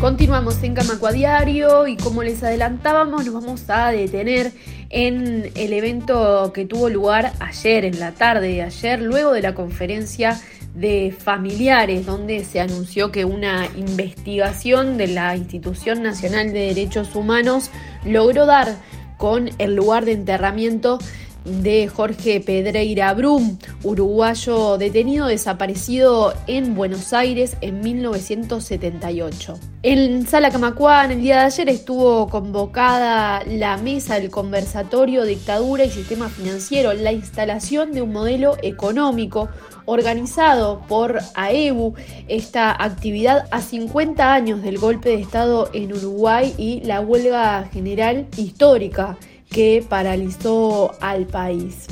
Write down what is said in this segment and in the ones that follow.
Continuamos en Camaco Diario y como les adelantábamos nos vamos a detener en el evento que tuvo lugar ayer, en la tarde de ayer, luego de la conferencia de familiares, donde se anunció que una investigación de la Institución Nacional de Derechos Humanos logró dar con el lugar de enterramiento de Jorge Pedreira Brum, uruguayo detenido desaparecido en Buenos Aires en 1978. En Sala Camacuán el día de ayer estuvo convocada la mesa del conversatorio Dictadura y Sistema Financiero, la instalación de un modelo económico organizado por AEBU, esta actividad a 50 años del golpe de Estado en Uruguay y la huelga general histórica que paralizó al país.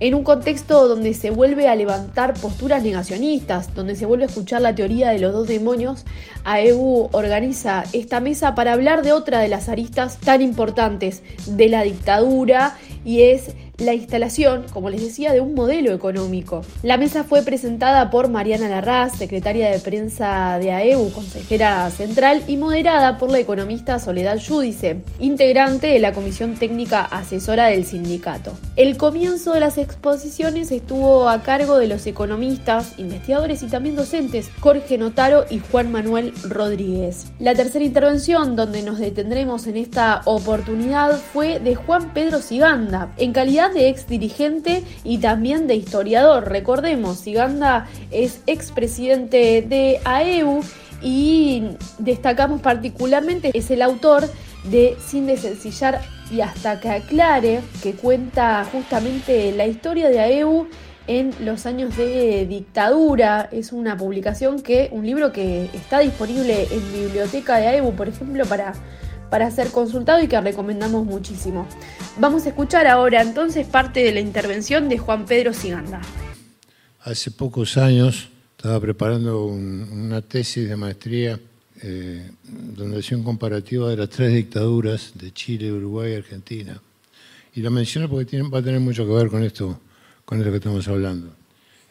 En un contexto donde se vuelve a levantar posturas negacionistas, donde se vuelve a escuchar la teoría de los dos demonios, AEBU organiza esta mesa para hablar de otra de las aristas tan importantes de la dictadura y es la instalación, como les decía, de un modelo económico. La mesa fue presentada por Mariana Larraz, secretaria de prensa de AEU, consejera central, y moderada por la economista Soledad Judice, integrante de la Comisión Técnica Asesora del sindicato. El comienzo de las exposiciones estuvo a cargo de los economistas, investigadores y también docentes Jorge Notaro y Juan Manuel Rodríguez. La tercera intervención, donde nos detendremos en esta oportunidad, fue de Juan Pedro Siganda, en calidad de ex dirigente y también de historiador. Recordemos, Siganda es expresidente de AEU y destacamos particularmente, es el autor de Sin desencillar y hasta que aclare, que cuenta justamente la historia de AEU en los años de dictadura. Es una publicación que, un libro que está disponible en biblioteca de AEU, por ejemplo, para para ser consultado y que recomendamos muchísimo. Vamos a escuchar ahora entonces parte de la intervención de Juan Pedro Siganda. Hace pocos años estaba preparando una tesis de maestría eh, donde hacía un comparativo de las tres dictaduras de Chile, Uruguay y Argentina. Y lo menciono porque va a tener mucho que ver con esto, con esto que estamos hablando.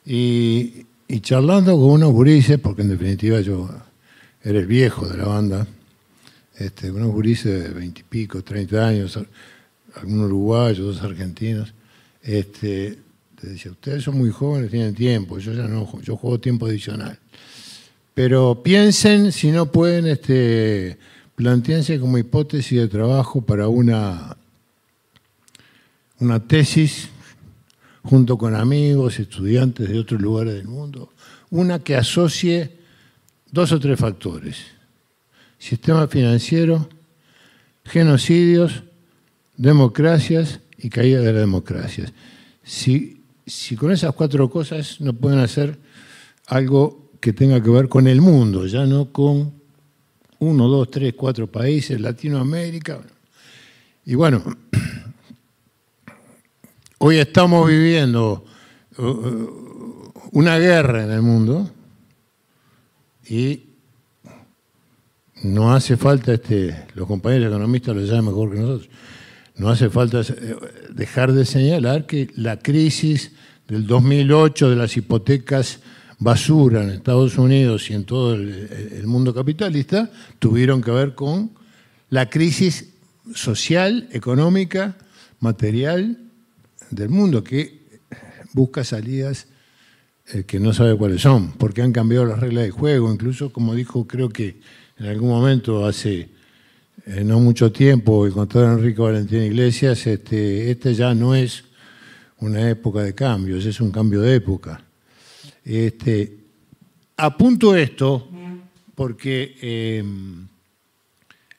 Y, y charlando con unos gurises, porque en definitiva yo era el viejo de la banda, este, unos gurises de veintipico, treinta años, algunos uruguayos, dos argentinos. Este, decía, ustedes son muy jóvenes, tienen tiempo, yo ya no, yo juego tiempo adicional. Pero piensen si no pueden este, plantearse como hipótesis de trabajo para una, una tesis junto con amigos, estudiantes de otros lugares del mundo, una que asocie dos o tres factores sistema financiero, genocidios, democracias y caída de las democracias. Si, si con esas cuatro cosas no pueden hacer algo que tenga que ver con el mundo, ya no con uno, dos, tres, cuatro países, Latinoamérica. Y bueno, hoy estamos viviendo uh, uh, una guerra en el mundo y no hace falta, este, los compañeros economistas lo saben mejor que nosotros, no hace falta eh, dejar de señalar que la crisis del 2008 de las hipotecas basura en Estados Unidos y en todo el, mundo capitalista tuvieron que ver con la crisis social, económica, material del mundo, que busca salidas eh, que no sabe cuáles son, porque han cambiado las reglas de juego, incluso como dijo creo que en algún momento, hace eh, no mucho tiempo, el contador Enrique Valentín Iglesias, este, este ya no es una época de cambios, es un cambio de época. Este, apunto esto porque em,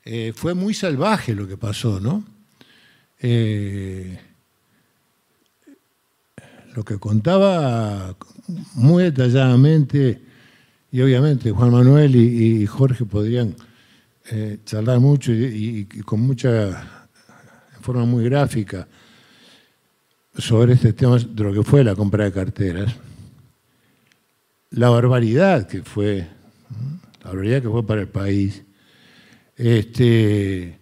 eh, fue muy salvaje lo que pasó, ¿no? Eh, lo que contaba muy detalladamente y obviamente Juan Manuel y, Jorge podrían eh, charlar mucho y, con mucha, forma muy gráfica, sobre este tema de lo que fue la compra de carteras. La barbaridad que fue, la barbaridad que fue para el país. Este,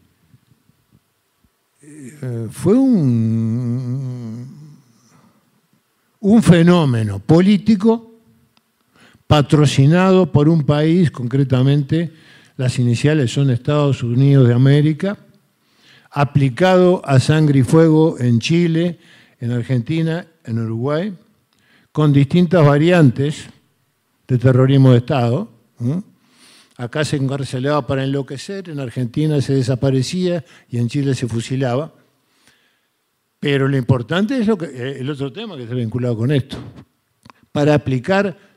eh, fue un, un fenómeno político patrocinado por un país, concretamente las iniciales son Estados Unidos de América, aplicado a sangre y fuego en Chile, en Argentina, en Uruguay, con distintas variantes de terrorismo de Estado. Acá se encarcelaba para enloquecer, en Argentina se desaparecía y en Chile se fusilaba. Pero lo importante es lo que, eh, el otro tema que está vinculado con esto. Para aplicar,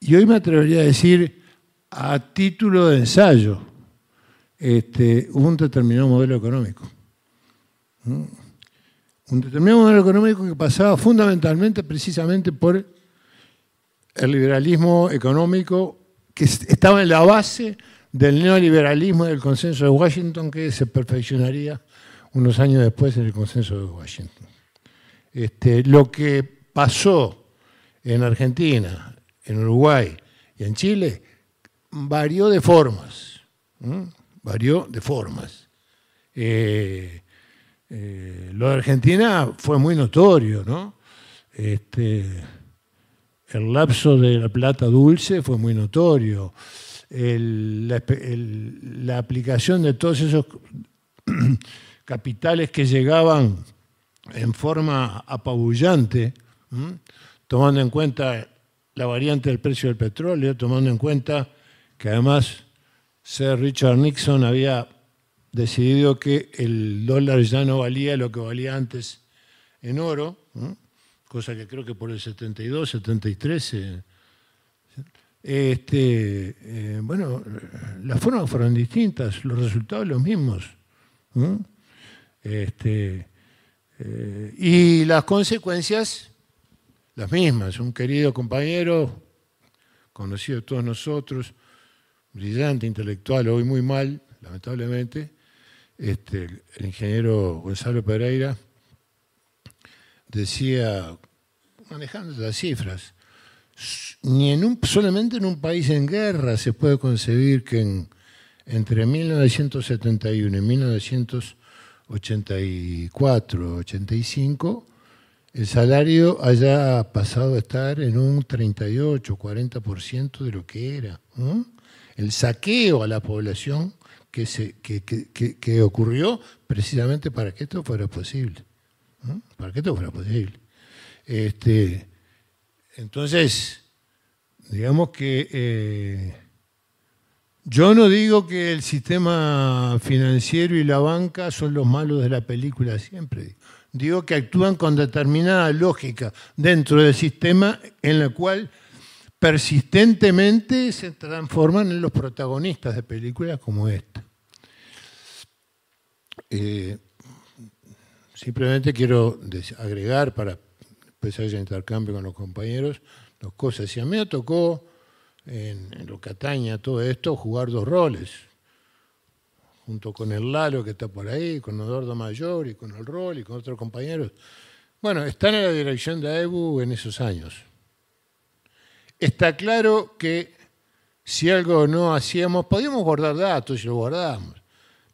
y hoy me atrevería a decir, a título de ensayo, este, un determinado modelo económico. ¿Mm? Un determinado modelo económico que pasaba fundamentalmente, precisamente por el liberalismo económico que estaba en la base del neoliberalismo y del consenso de Washington que se perfeccionaría unos años después en el consenso de Washington. Este, lo que pasó en Argentina, en Uruguay y en Chile varió de formas, varió de formas. Eh, eh, lo de Argentina fue muy notorio, ¿no? Este, el lapso de la plata dulce fue muy notorio. la, aplicación de todos esos capitales que llegaban en forma apabullante, tomando en cuenta la variante del precio del petróleo, tomando en cuenta que además Sir Richard Nixon había decidido que el dólar ya no valía lo que valía antes en oro, cosa que creo que por el 72, 73, este, eh, bueno, las formas fueron distintas, los resultados los mismos. Este, eh, y las consecuencias las mismas. Un querido compañero, conocido de todos nosotros, brillante, intelectual, hoy muy mal, lamentablemente, este, el ingeniero Gonzalo Pereira decía, manejando las cifras, ni en un, solamente en un país en guerra se puede concebir que entre 1971 y 1984, 85, el salario haya pasado a estar en un 38, 40% de lo que era. El saqueo a la población que, se, que, ocurrió precisamente para que esto fuera posible. Para que esto fuera posible. Este, entonces, digamos que eh, yo no digo que el sistema financiero y la banca son los malos de la película siempre. Digo que actúan con determinada lógica dentro del sistema en la cual persistentemente se transforman en los protagonistas de películas como esta. Eh, simplemente quiero agregar para empezar ese intercambio con los compañeros dos cosas. Si a mí me tocó en, lo que atañe todo esto jugar dos roles, junto con el Lalo que está por ahí, con Eduardo Mayor y con el Rol y con otros compañeros. Bueno, están en la dirección de AEBU en esos años. Está claro que si algo no hacíamos, podíamos guardar datos y lo guardábamos.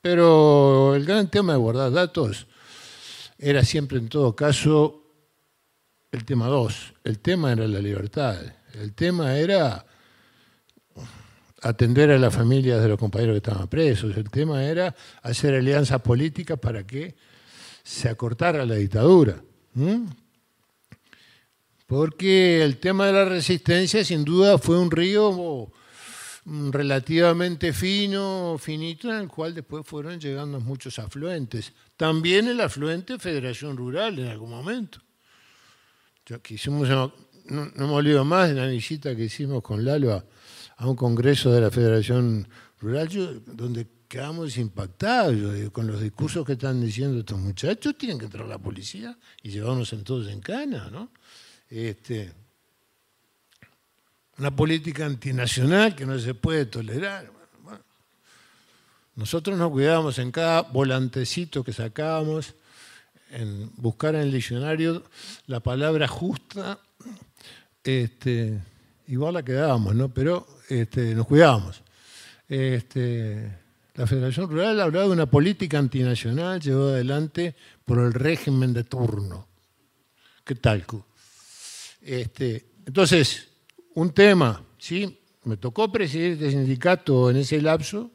Pero el gran tema de guardar datos era siempre, en todo caso, el tema 2. El tema era la libertad. El tema era atender a las familias de los compañeros que estaban presos. El tema era hacer alianzas políticas para que se acortara la dictadura. Porque el tema de la resistencia sin duda fue un río relativamente fino, finito, en el cual después fueron llegando muchos afluentes. También el afluente Federación Rural en algún momento. Ya no, no me olvido más de la visita que hicimos con Lalo un congreso de la Federación Rural, donde quedamos impactados con los discursos que están diciendo estos muchachos, tienen que entrar la policía y llevarnos todos en cana, ¿no? Este, una política antinacional que no se puede tolerar. nosotros nos cuidábamos en cada volantecito que sacábamos, en buscar en el diccionario la palabra justa, este, igual la quedábamos, ¿no? pero este, nos cuidábamos. Este, la Federación Rural hablaba de una política antinacional llevada adelante por el régimen de turno. ¿Qué tal? Este, entonces, un tema, ¿sí? Me tocó presidir este sindicato en ese lapso,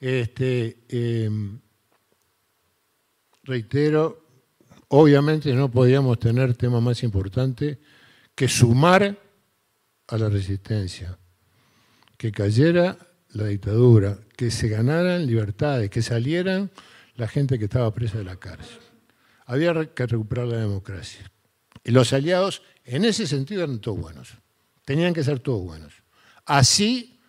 em, reitero, obviamente no podíamos tener tema más importante que sumar a la resistencia, que cayera la dictadura, que se ganaran libertades, que salieran la gente que estaba presa de la cárcel. Había que recuperar la democracia. Y los aliados, en ese sentido, eran todos buenos. Tenían que ser todos buenos. Así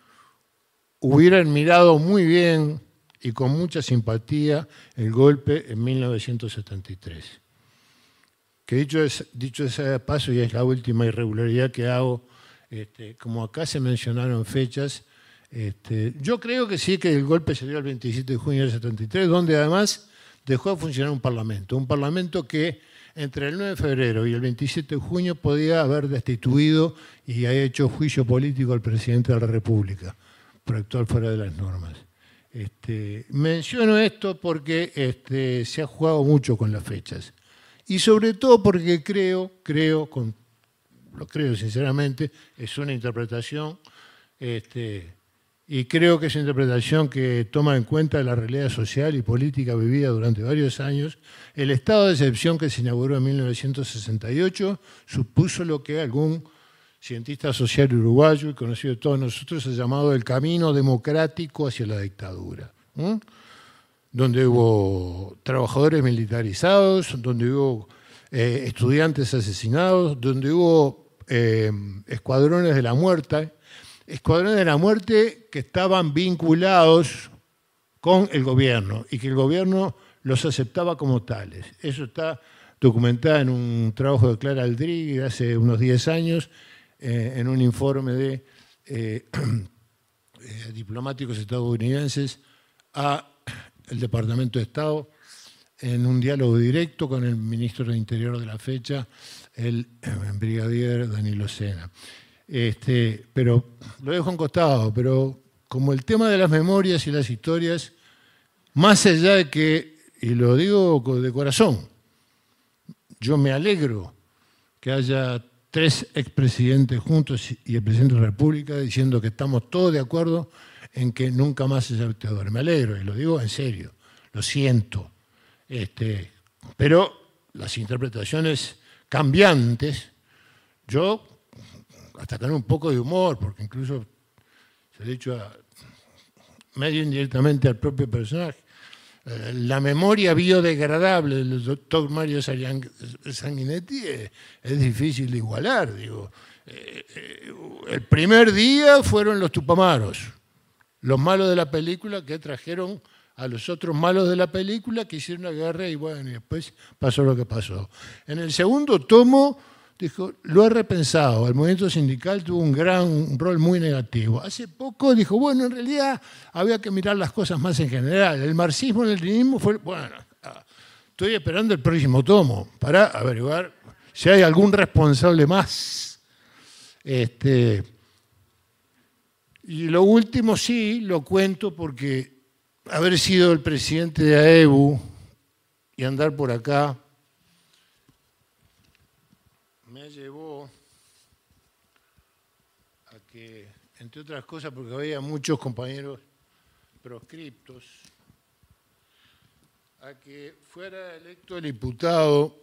hubieran mirado muy bien y con mucha simpatía el golpe en 1973. Que dicho, es, dicho ese paso, y es la última irregularidad que hago, este, como acá se mencionaron fechas, este, yo creo que sí que el golpe se dio el 27 de junio del 73, donde además dejó de funcionar un parlamento. Un parlamento que entre el 9 de febrero y el 27 de junio podía haber destituido y ha hecho juicio político al presidente de la República por actuar fuera de las normas. Este, menciono esto porque este, se ha jugado mucho con las fechas y sobre todo porque creo, creo, lo creo sinceramente, es una interpretación este, y creo que es una interpretación que toma en cuenta la realidad social y política vivida durante varios años. El estado de excepción que se inauguró en 1968 supuso lo que algún cientista social uruguayo y conocido de todos nosotros ha llamado el camino democrático hacia la dictadura, donde hubo trabajadores militarizados, donde hubo eh, estudiantes asesinados, donde hubo eh, escuadrones de la muerte escuadrones de la muerte que estaban vinculados con el gobierno y que el gobierno los aceptaba como tales. Eso está documentado en un trabajo de Clara Aldrich hace unos 10 años, eh, en un informe de eh, eh, diplomáticos estadounidenses a el Departamento de Estado en un diálogo directo con el ministro de Interior de la fecha, el brigadier Danilo Sena. Este, pero lo dejo en costado, pero como el tema de las memorias y las historias, más allá de que, y lo digo de corazón, yo me alegro que haya tres expresidentes juntos y el presidente de la República diciendo que estamos todos de acuerdo en que nunca más se dictador. Me alegro y lo digo en serio, lo siento. Este, pero las interpretaciones cambiantes, yo hasta con un poco de humor, porque incluso se ha dicho medio indirectamente al propio personaje. Eh, la memoria biodegradable del doctor Mario Sanguinetti es, difícil de igualar. Digo. Eh, eh, el primer día fueron los tupamaros, los malos de la película que trajeron a los otros malos de la película que hicieron la guerra y bueno, y después pasó lo que pasó. En el segundo tomo dijo, lo he repensado, el movimiento sindical tuvo un gran rol muy negativo. Hace poco dijo, bueno, en realidad había que mirar las cosas más en general. El marxismo, el leninismo fue, bueno, ah, estoy esperando el próximo tomo para averiguar si hay algún responsable más. Este, y lo último sí, lo cuento porque haber sido el presidente de AEBU y andar por acá entre otras cosas porque había muchos compañeros proscriptos, a que fuera electo el diputado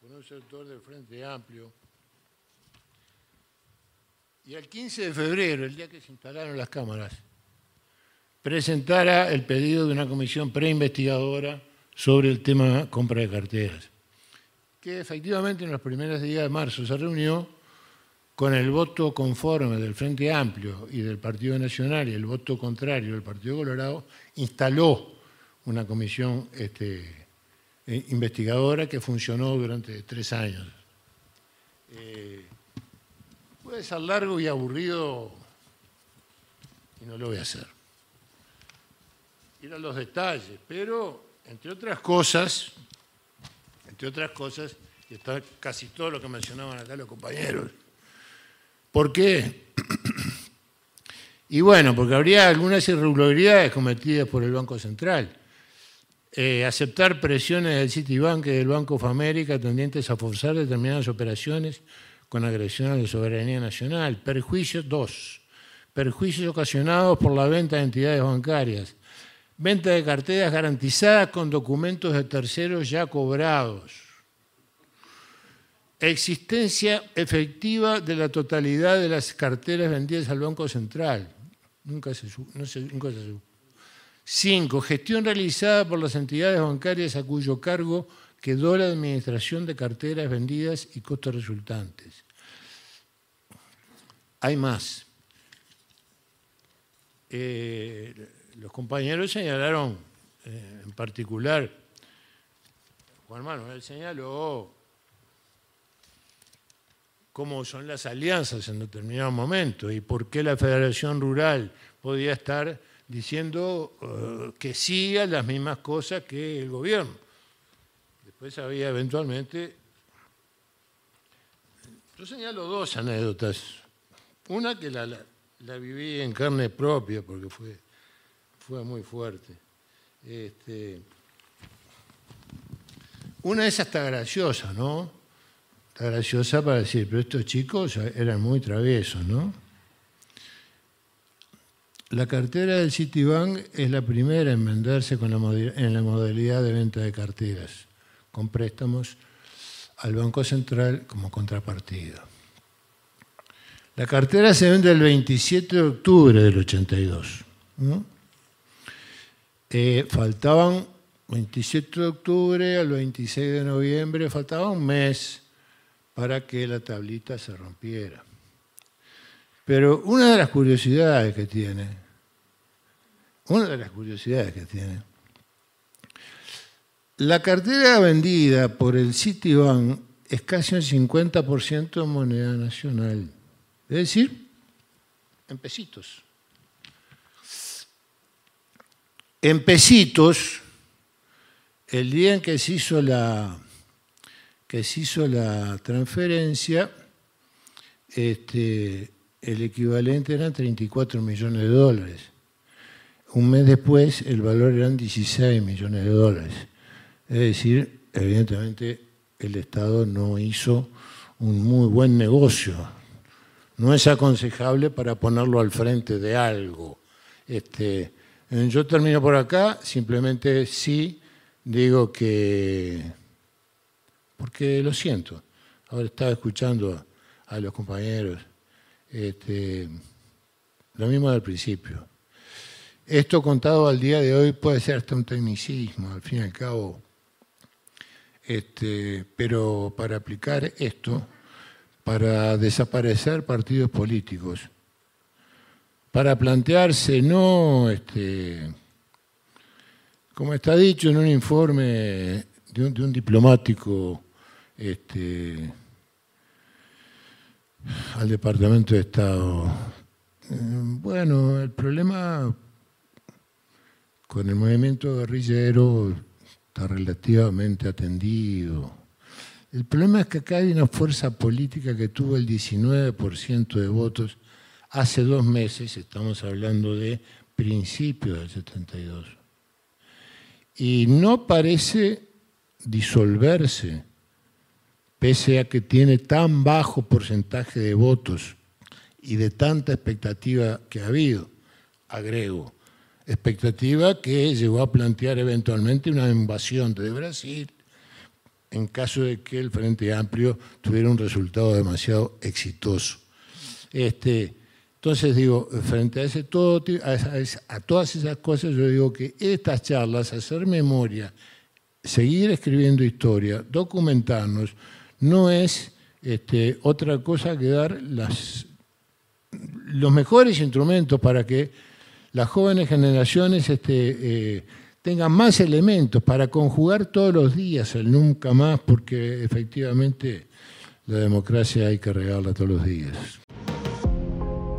por un sector del Frente Amplio. Y el 15 de febrero, el día que se instalaron las cámaras, presentara el pedido de una comisión preinvestigadora sobre el tema compra de carteras, que efectivamente en los primeros días de marzo se reunió con el voto conforme del Frente Amplio y del Partido Nacional y el voto contrario del Partido Colorado, instaló una comisión este, eh, investigadora que funcionó durante tres años. Eh, puede ser largo y aburrido y no lo voy a hacer. Ir a los detalles, pero entre otras cosas, entre otras cosas, y está casi todo lo que mencionaban acá los compañeros, ¿Por qué? Y bueno, porque habría algunas irregularidades cometidas por el Banco Central. Eh, aceptar presiones del Citibank y del Banco of America tendientes a forzar determinadas operaciones con agresión a la soberanía nacional. Perjuicios, dos. perjuicios ocasionados por la venta de entidades bancarias, venta de carteras garantizadas con documentos de terceros ya cobrados, existencia efectiva de la totalidad de las carteras vendidas al Banco Central. Nunca se, no se gestión realizada por las entidades bancarias a cuyo cargo quedó la administración de carteras vendidas y costos resultantes. Hay más. Eh, los compañeros señalaron, eh, en particular, Juan Manuel señaló cómo son las alianzas en determinado momento y por qué la Federación Rural podía estar diciendo eh, que sí a las mismas cosas que el gobierno. Después había eventualmente... Yo señalo dos anécdotas. Una que la, viví en carne propia porque fue, fue muy fuerte. Este, una de esas está graciosa, ¿no? Está graciosa para decir, pero estos chicos eran muy traviesos, ¿no? La cartera del Citibank es la primera en venderse con en la modalidad de venta de carteras, con préstamos al Banco Central como contrapartida. La cartera se vende el 27 de octubre del 82. Eh, faltaban 27 de octubre al 26 de noviembre, faltaba un mes para que la tablita se rompiera. Pero una de las curiosidades que tiene, una de las curiosidades que tiene, la cartera vendida por el Citibank es casi un 50% en moneda nacional. Es decir, en pesitos. En pesitos, el día en que se hizo la, que se hizo la transferencia, este, el equivalente eran 34 millones de dólares. Un mes después el valor eran 16 millones de dólares. Es decir, evidentemente el Estado no hizo un muy buen negocio. No es aconsejable para ponerlo al frente de algo. Este, yo termino por acá, simplemente sí digo que, porque lo siento. Ahora estaba escuchando a los compañeros este, lo mismo del principio. Esto contado al día de hoy puede ser hasta un tecnicismo, al fin y al cabo. Este, pero para aplicar esto, para desaparecer partidos políticos, para plantearse no, este, como está dicho en un informe de un, de un diplomático este, al Departamento de Estado. Eh, bueno, el problema con el movimiento guerrillero está relativamente atendido. El problema es que acá hay una fuerza política que tuvo el 19% de votos hace dos meses, estamos hablando de principios del 72, y no parece disolverse pese a que tiene tan bajo porcentaje de votos y de tanta expectativa que ha habido, agrego, expectativa que llegó a plantear eventualmente una invasión de Brasil en caso de que el Frente Amplio tuviera un resultado demasiado exitoso. Este, entonces digo, frente a, ese todo, a todas esas cosas, yo digo que estas charlas, hacer memoria, seguir escribiendo historia, documentarnos, no es este, otra cosa que dar las, los mejores instrumentos para que las jóvenes generaciones este, eh, tengan más elementos para conjugar todos los días el nunca más, porque efectivamente la democracia hay que regarla todos los días.